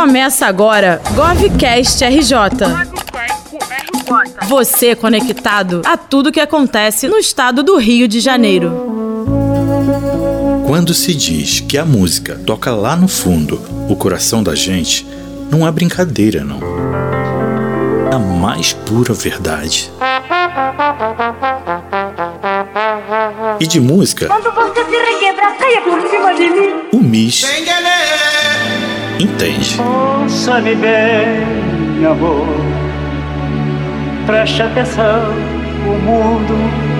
Começa agora GovCast RJ. Você conectado a tudo que acontece no estado do Rio de Janeiro. Quando se diz que a música toca lá no fundo o coração da gente, não é brincadeira, não. É a mais pura verdade. E de música. Quando você se requebra, caia por cima de mim. O Miss entende. Ouça-me bem, amor. Preste atenção, o mundo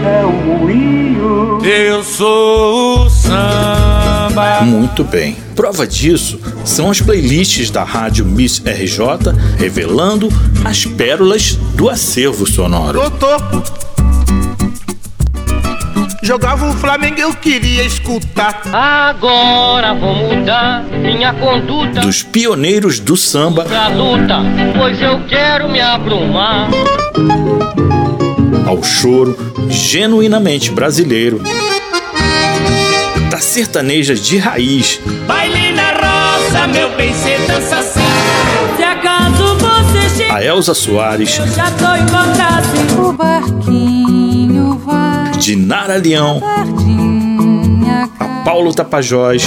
é um moinho. Eu sou o samba. Muito bem. Prova disso são as playlists da rádio Miss RJ revelando as pérolas do acervo sonoro. Doutor. Jogava o Flamengo, eu queria escutar. Agora vou mudar minha conduta Dos pioneiros do samba pra luta, pois eu quero me abrumar. ao choro genuinamente brasileiro, da sertaneja de raiz Baile na roça, meu bem, cê dança assim. Se acaso você chega, a Elza Soares, eu já tô encontrado. O barquinho vai de Nara Leão, a Paulo Tapajós.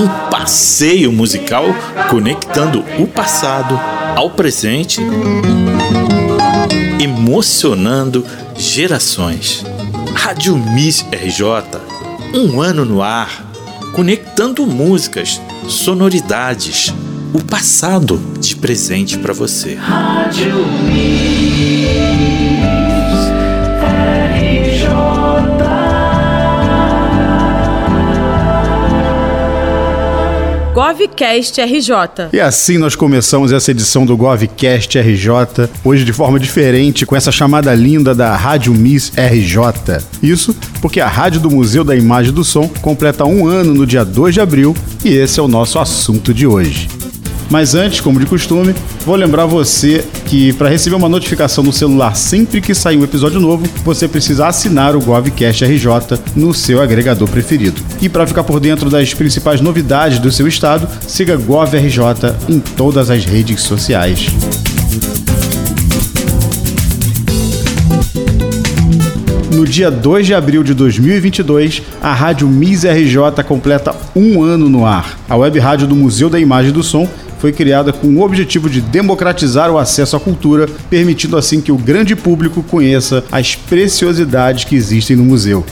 Um passeio musical conectando o passado ao presente, emocionando gerações. Rádio Miss RJ, um ano no ar, conectando músicas, sonoridades, o passado de presente para você. GovCast RJ. E assim nós começamos essa edição do GovCast RJ, hoje de forma diferente, com essa chamada linda da Rádio Miss RJ. Isso porque a Rádio do Museu da Imagem e do Som completa um ano no dia 2 de abril e esse é o nosso assunto de hoje. Mas antes, como de costume, vou lembrar você que para receber uma notificação no celular sempre que sair um episódio novo, você precisa assinar o GovCast RJ no seu agregador preferido. E para ficar por dentro das principais novidades do seu estado, siga GovRJ em todas as redes sociais. No dia 2 de abril de 2022, a Rádio Miss RJ completa um ano no ar. A web rádio do Museu da Imagem e do Som foi criada com o objetivo de democratizar o acesso à cultura, permitindo assim que o grande público conheça as preciosidades que existem no museu.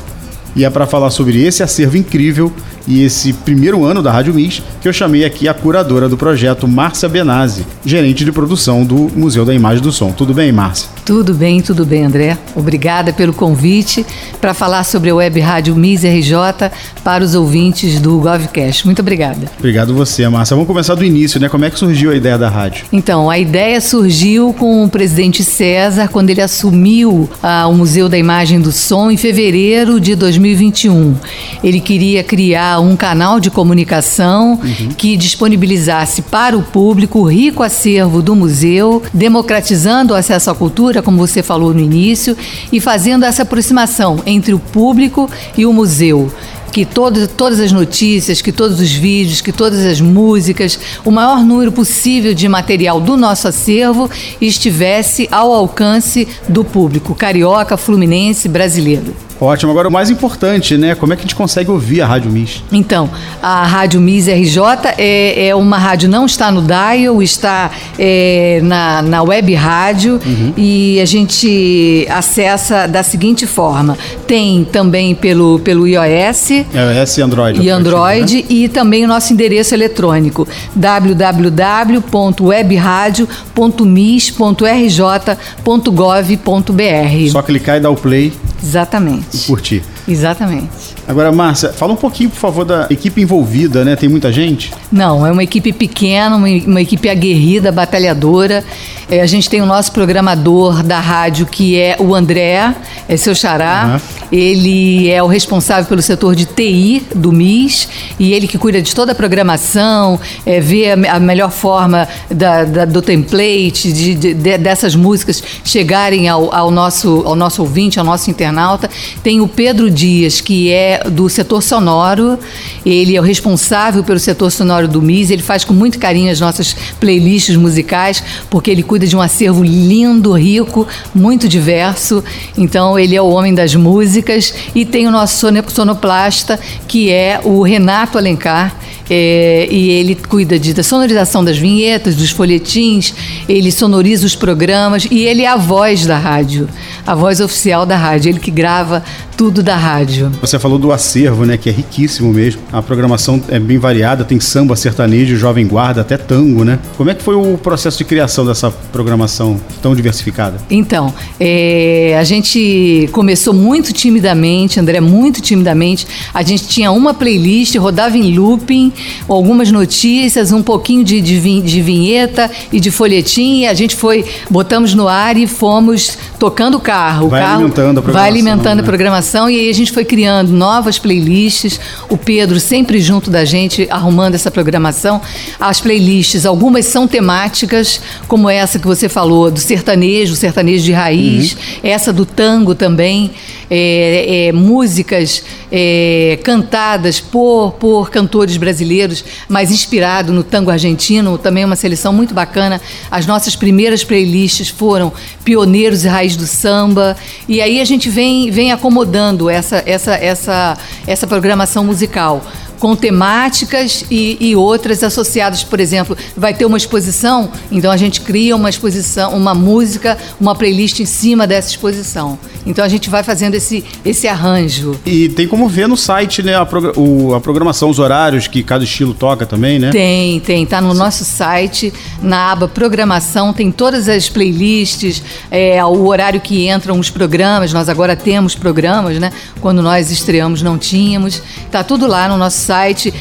E é para falar sobre esse acervo incrível e esse primeiro ano da Rádio Miss que eu chamei aqui a curadora do projeto, Márcia Benazzi, gerente de produção do Museu da Imagem e do Som. Tudo bem, Márcia? Tudo bem, tudo bem, André. Obrigada pelo convite para falar sobre a Web Rádio Miss RJ para os ouvintes do GovCast. Muito obrigada. Obrigado você, Márcia. Vamos começar do início, né? Como é que surgiu a ideia da rádio? Então, a ideia surgiu com o presidente César quando ele assumiu ah, o Museu da Imagem e do Som em fevereiro de 2021. Ele queria criar um canal de comunicação que disponibilizasse para o público o rico acervo do museu, democratizando o acesso à cultura, como você falou no início, e fazendo essa aproximação entre o público e o museu que todo, todas as notícias, que todos os vídeos, que todas as músicas, o maior número possível de material do nosso acervo estivesse ao alcance do público carioca, fluminense, brasileiro. Ótimo. Agora, o mais importante, né? Como é que a gente consegue ouvir a Rádio Miss? Então, a Rádio Miss RJ é, é uma rádio, não está no dial, está é, na, na web rádio e a gente acessa da seguinte forma: tem também pelo, pelo iOS É esse Android. e Android né? e também o nosso endereço eletrônico www.webradio.mis.rj.gov.br. Só clicar e dar o play e Exatamente. Curtir. Exatamente. Agora, Márcia, fala um pouquinho, por favor, da equipe envolvida, né? Tem muita gente? Não, é uma equipe pequena, uma, uma equipe aguerrida, batalhadora. É, a gente tem o nosso programador da rádio, que é o André, é seu xará. Aham. Ele é o responsável pelo setor de TI do MIS e ele que cuida de toda a programação, é, vê a, a melhor forma da- da- do template, de, de- de- dessas músicas chegarem ao, ao nosso, ao nosso ouvinte, ao nosso internauta. Tem o Pedro Dias, que é do setor sonoro. Ele é o responsável pelo setor sonoro do MIS. Ele faz com muito carinho as nossas playlists musicais, porque ele cuida de um acervo lindo, rico, muito diverso. Então, ele é o homem das músicas. E tem o nosso sonoplasta, que é o Renato Alencar. É, e ele cuida de, da sonorização das vinhetas, dos folhetins, ele sonoriza os programas e ele é a voz da rádio, a voz oficial da rádio, ele que grava tudo da rádio. Você falou do acervo, né, que é riquíssimo mesmo. A programação é bem variada, tem samba, sertanejo, jovem guarda, até tango, né? Como é que foi o processo de criação dessa programação tão diversificada? Então, é, a gente começou muito timidamente, André, muito timidamente. A gente tinha uma playlist, rodava em looping, algumas notícias, um pouquinho de, de, vinheta e de folhetim. E a gente foi, botamos no ar e fomos tocando o carro. Vai o carro alimentando a programação. Vai alimentando né? a programação e aí a gente foi criando novas playlists. O Pedro sempre junto da gente, arrumando essa programação. As playlists, algumas são temáticas, como essa que você falou, do sertanejo, sertanejo de raiz, uhum. essa do tango também, é, é, músicas é, cantadas por, por cantores brasileiros, mas inspirado no tango argentino, também uma seleção muito bacana. As nossas primeiras playlists foram Pioneiros e Raiz do Samba, e aí a gente vem, vem acomodando essa, essa, essa, essa programação musical com temáticas e, e, outras associadas. Por exemplo, vai ter uma exposição, então a gente cria uma exposição, uma música, uma playlist em cima dessa exposição. Então a gente vai fazendo esse, esse arranjo. E tem como ver no site, né, a, prog o, a programação, os horários que cada estilo toca também, né? Tem, tem. Tá no nosso site, na aba programação, tem todas as playlists, é, o horário que entram os programas. Nós agora temos programas, né? Quando nós estreamos não tínhamos. Tá tudo lá no nosso site.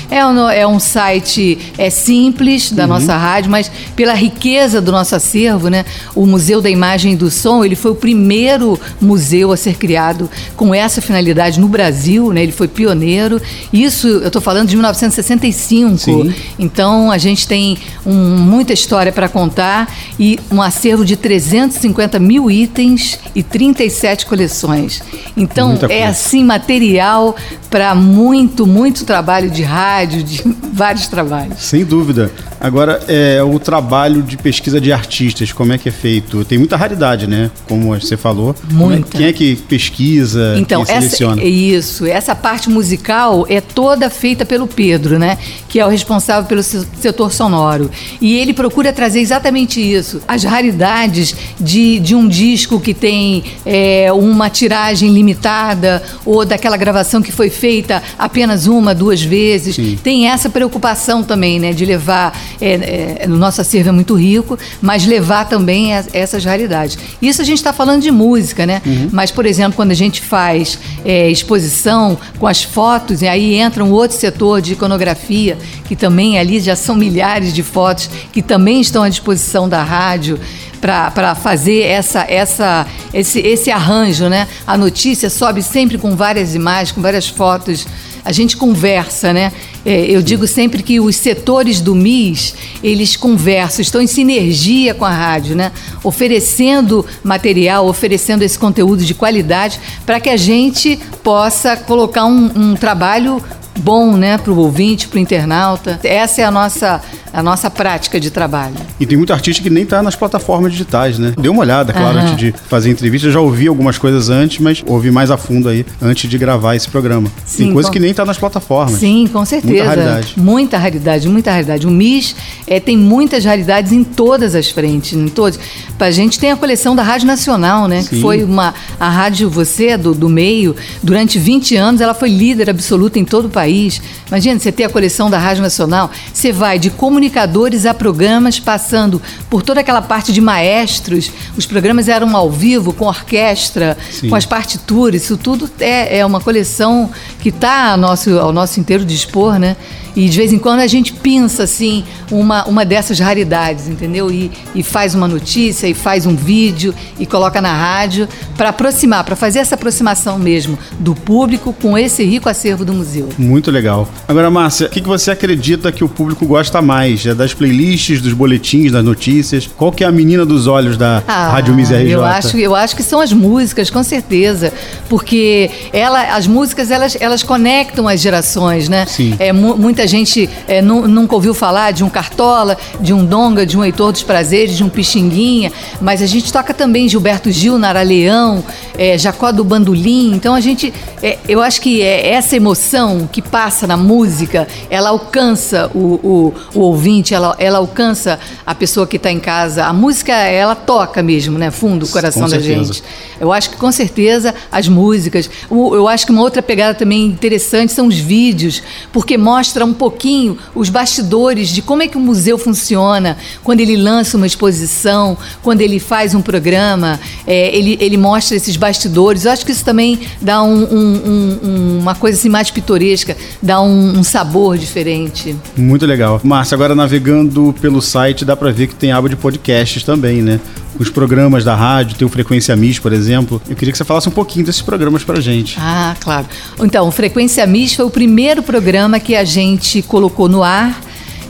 É um, é um site é simples da uhum. nossa rádio, mas pela riqueza do nosso acervo, né? O Museu da Imagem e do Som, ele foi o primeiro museu a ser criado com essa finalidade no Brasil, né? Ele foi pioneiro. Isso, eu estou falando de 1965. Sim. Então, a gente tem um, muita história para contar e um acervo de 350 mil itens e 37 coleções. Então, é assim material para muito, muito trabalho de rádio, de vários trabalhos. Sem dúvida. Agora, é, o trabalho de pesquisa de artistas, como é que é feito? Tem muita raridade, né? Como você falou. Muita. Quem é que pesquisa, então, quem seleciona? Essa, isso, essa parte musical é toda feita pelo Pedro, né? Que é o responsável pelo setor sonoro. E ele procura trazer exatamente isso. As raridades de, de um disco que tem é, uma tiragem limitada ou daquela gravação que foi feita apenas uma, duas vezes. Sim. Tem essa preocupação também, né? De levar. É, é, no nosso acervo é muito rico, mas levar também essas raridades. Isso a gente está falando de música, né? Uhum. Mas, por exemplo, quando a gente faz é, exposição com as fotos, e aí entra um outro setor de iconografia, que também ali já são milhares de fotos que também estão à disposição da rádio para fazer essa, essa, esse, esse arranjo, né? A notícia sobe sempre com várias imagens, com várias fotos. A gente conversa, né? É, eu digo sempre que os setores do MIS, eles conversam, estão em sinergia com a rádio, né? Oferecendo material, oferecendo esse conteúdo de qualidade para que a gente possa colocar um, um trabalho bom, né, para o ouvinte, para o internauta. Essa é a nossa a nossa prática de trabalho. E tem muito artista que nem está nas plataformas digitais, né? Deu uma olhada, claro, antes de fazer entrevista. Eu já ouvi algumas coisas antes, mas ouvi mais a fundo aí antes de gravar esse programa. Sim, tem coisa com... que nem está nas plataformas. Sim, com certeza. Muita raridade. Muita raridade, muita raridade. O MIS é, tem muitas raridades em todas as frentes, em todas. A gente tem a coleção da Rádio Nacional, né? Sim. Que foi uma a rádio você do, do meio durante 20 anos, ela foi líder absoluta em todo o país. Imagina você ter a coleção da Rádio Nacional, você vai de comunicadores a programas, passando por toda aquela parte de maestros. Os programas eram ao vivo, com orquestra, Sim. com as partituras. Isso tudo é, é uma coleção que está ao nosso, ao nosso inteiro dispor, né? E de vez em quando a gente pensa assim, uma, uma dessas raridades, entendeu? E, e faz uma notícia, e faz um vídeo, e coloca na rádio, para aproximar, para fazer essa aproximação mesmo do público com esse rico acervo do museu. Muito legal. Agora, Márcia, o que, que você acredita que o público gosta mais? É das playlists, dos boletins, das notícias? Qual que é a menina dos olhos da ah, Rádio Miss RJ? Eu acho, eu acho que são as músicas, com certeza. Porque ela, as músicas, elas, elas conectam as gerações, né? Sim. É, muita gente é, nunca ouviu falar de um Cartola, de um Donga, de um Heitor dos Prazeres, de um Pixinguinha, mas a gente toca também Gilberto Gil, Nara Leão, é, Jacó do Bandolim. Então a gente, é, eu acho que é essa emoção que passa na música, ela alcança o, o, o ouvinte, ela, ela alcança a pessoa que está em casa. A música, ela toca mesmo, né? Fundo o coração da gente. Eu acho que com certeza as músicas. Eu acho que uma outra pegada também interessante são os vídeos, porque mostra um pouquinho os bastidores de como é que o museu funciona, quando ele lança uma exposição, quando ele faz um programa, é, ele, ele mostra esses bastidores. Eu acho que isso também dá um, um, um, uma coisa assim mais pitoresca, dá um, sabor diferente. Muito legal. Márcia, agora navegando pelo site dá para ver que tem aba de podcasts também, né? Os programas da rádio, tem o Frequência Miss, por exemplo. Eu queria que você falasse um pouquinho desses programas pra gente. Ah, claro. Então, o Frequência Miss foi o primeiro programa que a gente colocou no ar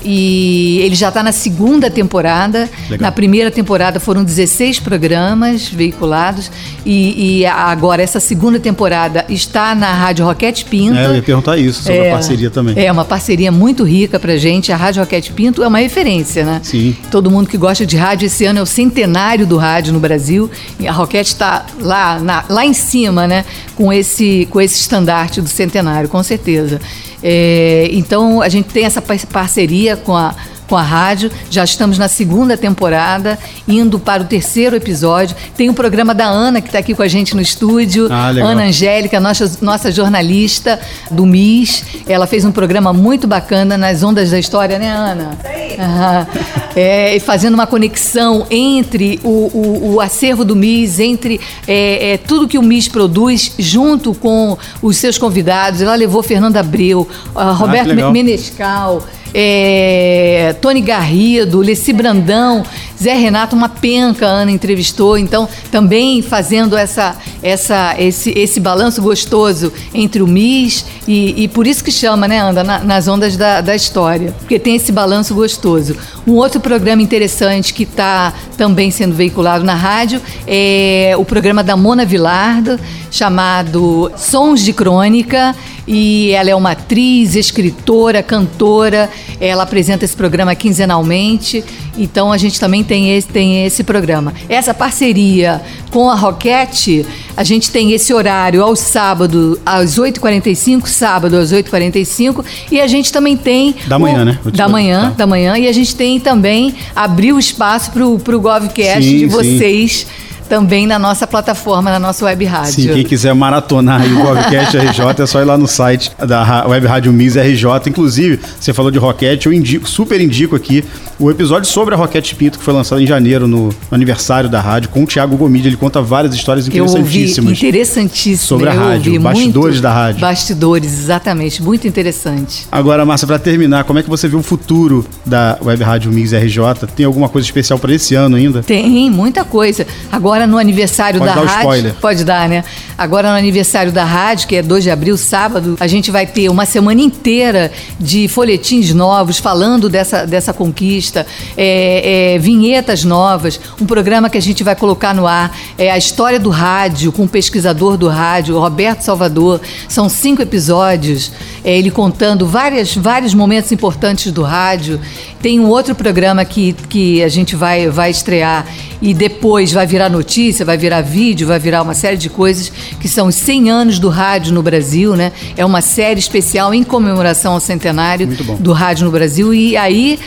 e ele já está na segunda temporada. Legal. Na primeira temporada foram 16 programas veiculados e, e, agora essa segunda temporada está na Rádio Roquete Pinto. É, eu ia perguntar isso, sobre é, a parceria também. É, uma parceria muito rica pra gente. A Rádio Roquete Pinto é uma referência, né? Sim. Todo mundo que gosta de rádio, esse ano é o centenário do rádio no Brasil e a Roquete está lá, na, lá em cima, né? Com esse, com esse estandarte do centenário, com certeza. É, então a gente tem essa parceria com a com a rádio. Já estamos na segunda temporada, indo para o terceiro episódio. Tem o programa da Ana, que está aqui com a gente no estúdio. Ah, Ana Angélica, nossa, nossa jornalista do MIS. Ela fez um programa muito bacana nas Ondas da História, né, Ana? Uhum. É, fazendo uma conexão entre o, o, o acervo do MIS, entre é, é, tudo que o MIS produz, junto com os seus convidados. Ela levou Fernanda Abreu, Roberto ah, Menescal é, Tony Garrido, Leci Brandão, Zé Renato, uma penca, a Ana entrevistou, então também fazendo essa, essa, esse, esse balanço gostoso entre o MIS e, e por isso que chama, né, Anda, na, nas ondas da, da história, porque tem esse balanço gostoso. Um outro programa interessante que está também sendo veiculado na rádio é o programa da Mona Vilardo, chamado Sons de Crônica, e ela é uma atriz, escritora, cantora. Ela apresenta esse programa quinzenalmente. Então a gente também tem esse, tem esse programa. Essa parceria com a Roquete, a gente tem esse horário aos sábados, às 8h45, sábado às 8h45. E a gente também tem. Da manhã, né? Da manhã, tá. da manhã. E a gente tem também abrir o espaço para o GovCast sim, de vocês. Sim também na nossa plataforma, na nossa web rádio. Sim, quem quiser maratonar o Govcast RJ é só ir lá no site da web rádio Miss RJ. Inclusive, você falou de Roquete, eu indico, super indico aqui o episódio sobre a Roquete Pinto, que foi lançado em janeiro, no, no aniversário da rádio, com o Thiago Gomide. Ele conta várias histórias interessantíssimas. interessantíssimas. Sobre a rádio, bastidores muito, da rádio. Bastidores, exatamente. Muito interessante. Agora, Márcia, para terminar, como é que você vê o futuro da web rádio Miss RJ? Tem alguma coisa especial para esse ano ainda? Tem, muita coisa. Agora, Agora no aniversário pode da dar rádio. Spoiler. Pode dar, né? Agora no aniversário da rádio, que é 2 de abril, sábado, a gente vai ter uma semana inteira de folhetins novos falando dessa, dessa conquista, é, é, vinhetas novas, um programa que a gente vai colocar no ar, é a história do rádio, com o pesquisador do rádio, Roberto Salvador. São cinco episódios, é, ele contando várias, vários momentos importantes do rádio. Tem um outro programa que, que a gente vai, vai estrear e depois vai virar notícia, vai virar vídeo, vai virar uma série de coisas que são os 100 anos do rádio no Brasil, né? É uma série especial em comemoração ao centenário do rádio no Brasil e aí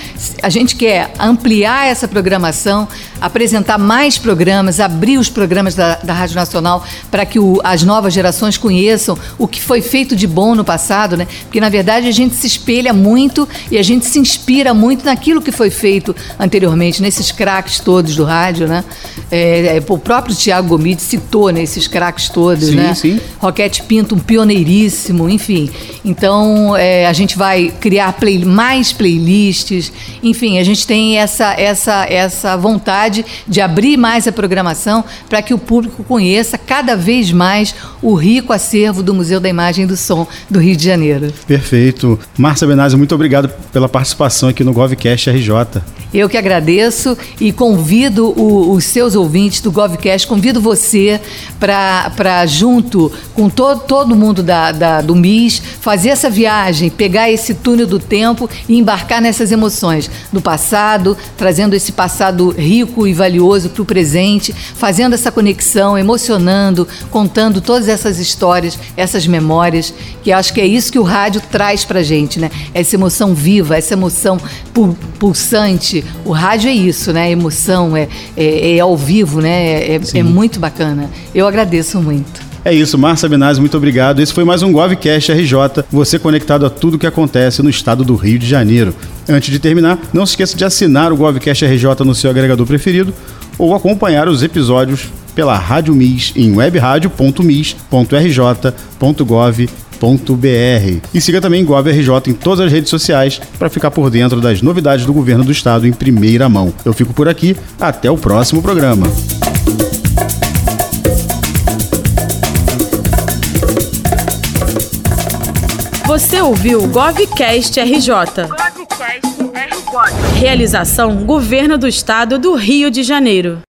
a gente quer ampliar essa programação, apresentar mais programas, abrir os programas da, da Rádio Nacional para que o, as novas gerações conheçam o que foi feito de bom no passado, né? Porque na verdade a gente se espelha muito e a gente se inspira muito naquilo que foi feito anteriormente, nesses craques todos do rádio rádio, né? É, é, o próprio Tiago Gomide citou né, esses craques todos, sim, né? Sim. Roquete Pinto, um pioneiríssimo, enfim. Então, é, a gente vai criar play, mais playlists, enfim, a gente tem essa, essa, essa vontade de abrir mais a programação para que o público conheça cada vez mais o rico acervo do Museu da Imagem e do Som do Rio de Janeiro. Perfeito. Márcia Benazzi, muito obrigado pela participação aqui no GovCast RJ. Eu que agradeço e convido o, os seus ouvintes do GovCast, convido você para, junto com to, todo mundo da, da, do MIS, fazer essa viagem, pegar esse túnel do tempo e embarcar nessas emoções do passado, trazendo esse passado rico e valioso para o presente, fazendo essa conexão, emocionando, contando todas essas histórias, essas memórias, que acho que é isso que o rádio traz para gente, né? Essa emoção viva, essa emoção pulsante. O rádio é isso, né? Emoção, é, é, é ao vivo, né? É, é muito bacana. Eu agradeço muito. É isso, Márcia Benazzi, muito obrigado. Esse foi mais um GovCast RJ, você conectado a tudo que acontece no estado do Rio de Janeiro. Antes de terminar, não se esqueça de assinar o GovCast RJ no seu agregador preferido ou acompanhar os episódios pela Rádio Mis em webradio.mis.rj.gov.br. E siga também GovRJ em todas as redes sociais para ficar por dentro das novidades do governo do estado em primeira mão. Eu fico por aqui, até o próximo programa. Você ouviu o GovCast RJ. Realização Governo do Estado do Rio de Janeiro.